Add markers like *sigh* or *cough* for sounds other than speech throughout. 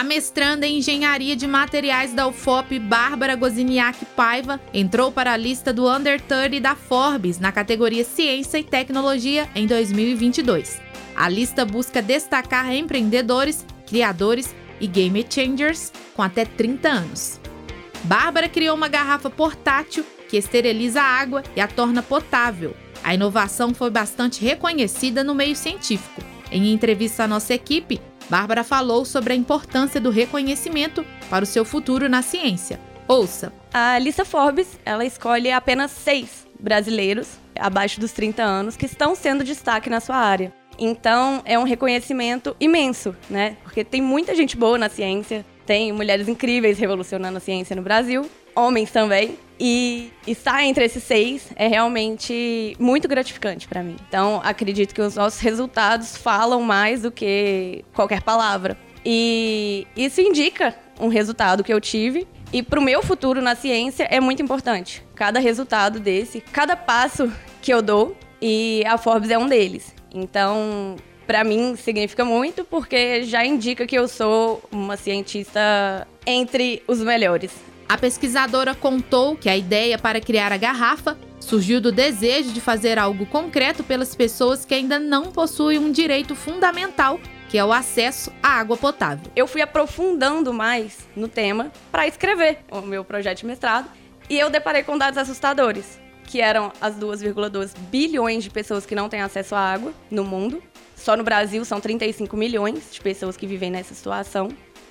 A mestranda em Engenharia de Materiais da UFOP, Bárbara Goziniak Paiva, entrou para a lista do Under 30 da Forbes na categoria Ciência e Tecnologia em 2022. A lista busca destacar empreendedores, criadores e game changers com até 30 anos. Bárbara criou uma garrafa portátil que esteriliza a água e a torna potável. A inovação foi bastante reconhecida no meio científico. Em entrevista à nossa equipe, Bárbara falou sobre a importância do reconhecimento para o seu futuro na ciência. Ouça. A lista Forbes, ela escolhe apenas seis brasileiros abaixo dos 30 anos que estão sendo destaque na sua área. Então, é um reconhecimento imenso, né? Porque tem muita gente boa na ciência, tem mulheres incríveis revolucionando a ciência no Brasil, homens também. E estar entre esses seis é realmente muito gratificante para mim. Então, acredito que os nossos resultados falam mais do que qualquer palavra. E isso indica um resultado que eu tive. E para o meu futuro na ciência é muito importante. Cada resultado desse, cada passo que eu dou, e a Forbes é um deles. Então, para mim significa muito porque já indica que eu sou uma cientista entre os melhores. A pesquisadora contou que a ideia para criar a garrafa surgiu do desejo de fazer algo concreto pelas pessoas que ainda não possuem um direito fundamental, que é o acesso à água potável. Eu fui aprofundando mais no tema para escrever o meu projeto de mestrado e eu deparei com dados assustadores que eram as 2,2 bilhões de pessoas que não têm acesso à água no mundo. Só no Brasil são 35 milhões de pessoas que vivem nessa situação.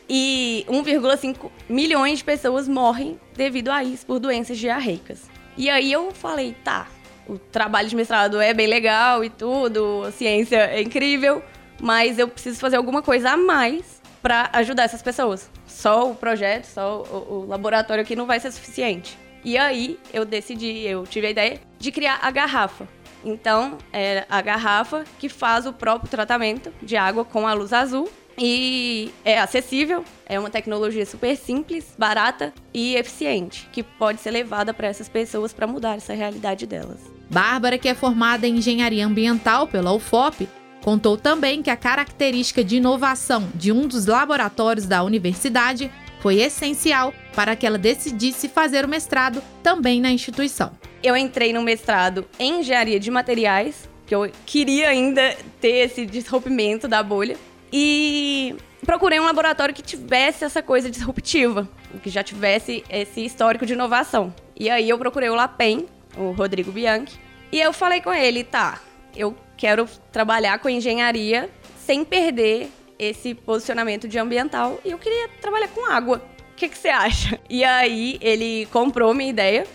E 1,5 milhões de pessoas morrem devido a isso por doenças diarreicas. E aí eu falei, tá, o trabalho de mestrado é bem legal e tudo, a ciência é incrível, mas eu preciso fazer alguma coisa a mais para ajudar essas pessoas. Só o projeto, só o, o laboratório aqui não vai ser suficiente. E aí eu decidi, eu tive a ideia de criar a garrafa. Então, é a garrafa que faz o próprio tratamento de água com a luz azul e é acessível, é uma tecnologia super simples, barata e eficiente, que pode ser levada para essas pessoas para mudar essa realidade delas. Bárbara, que é formada em engenharia ambiental pela UFOP, contou também que a característica de inovação de um dos laboratórios da universidade foi essencial para que ela decidisse fazer o mestrado também na instituição. Eu entrei no mestrado em engenharia de materiais, que eu queria ainda ter esse disrompimento da bolha, e procurei um laboratório que tivesse essa coisa disruptiva, que já tivesse esse histórico de inovação. E aí eu procurei o LAPEN, o Rodrigo Bianchi, e eu falei com ele, tá, eu quero trabalhar com engenharia sem perder esse posicionamento de ambiental e eu queria trabalhar com água. O que, que você acha? *laughs* E aí ele comprou minha ideia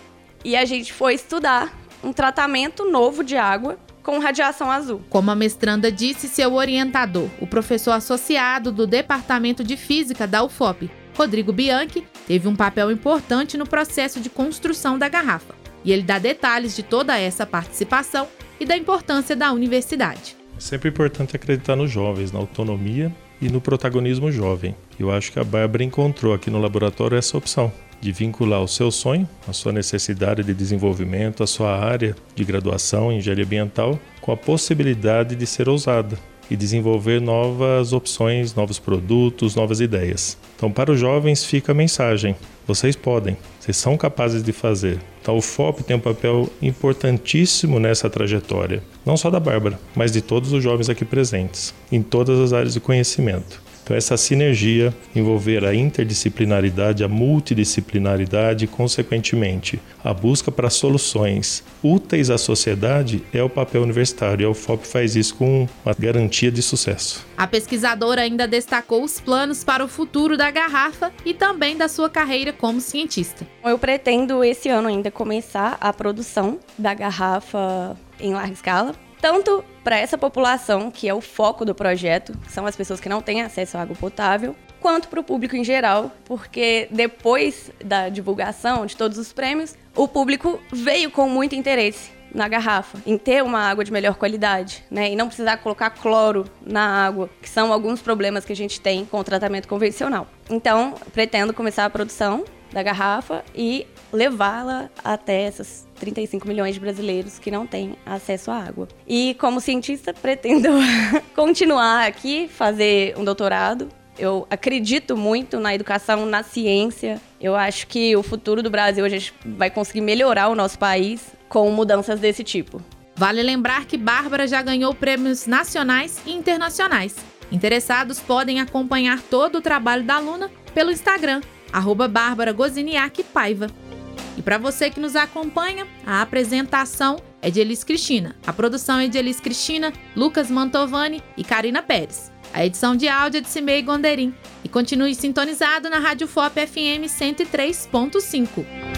e a gente foi estudar um tratamento novo de água com radiação azul. Como a mestranda disse seu orientador, o professor associado do Departamento de Física da UFOP, Rodrigo Bianchi, teve um papel importante no processo de construção da garrafa. E ele dá detalhes de toda essa participação e da importância da universidade. É sempre importante acreditar nos jovens, na autonomia e no protagonismo jovem. Eu acho que a Bárbara encontrou aqui no laboratório essa opção de vincular o seu sonho, a sua necessidade de desenvolvimento, a sua área de graduação em engenharia ambiental, com a possibilidade de ser ousada e desenvolver novas opções, novos produtos, novas ideias. Então, para os jovens fica a mensagem: vocês podem, vocês são capazes de fazer. Então, o FOP tem um papel importantíssimo nessa trajetória, não só da Bárbara, mas de todos os jovens aqui presentes, em todas as áreas de conhecimento. Então, essa sinergia, envolver a interdisciplinaridade, a multidisciplinaridade e, consequentemente, a busca para soluções úteis à sociedade é o papel universitário. E a UFOP faz isso com uma garantia de sucesso. A pesquisadora ainda destacou os planos para o futuro da garrafa e também da sua carreira como cientista. Eu pretendo esse ano ainda começar a produção da garrafa em larga escala tanto para essa população, que é o foco do projeto, são as pessoas que não têm acesso à água potável, quanto para o público em geral, porque depois da divulgação de todos os prêmios, o público veio com muito interesse na garrafa, em ter uma água de melhor qualidade, né? E não precisar colocar cloro na água, que são alguns problemas que a gente tem com o tratamento convencional. Então, pretendo começar a produção da garrafa e levá-la até essas 35 milhões de brasileiros que não têm acesso à água. E como cientista, pretendo *laughs* continuar aqui, fazer um doutorado Eu acredito muito na educação, na ciência. Eu acho que o futuro do Brasil a gente vai conseguir melhorar o nosso país com mudanças desse tipo. Vale lembrar que Bárbara já ganhou prêmios nacionais e internacionais. Interessados podem acompanhar todo o trabalho da aluna pelo Instagram, arroba Bárbara Goziniak Paiva. E para você que nos acompanha, a apresentação é de Elis Cristina. A produção é de Elis Cristina, Lucas Mantovani e Karina Pérez. A edição de áudio é de Cimei Gonderim. E continue sintonizado na Rádio FOP FM 103.5.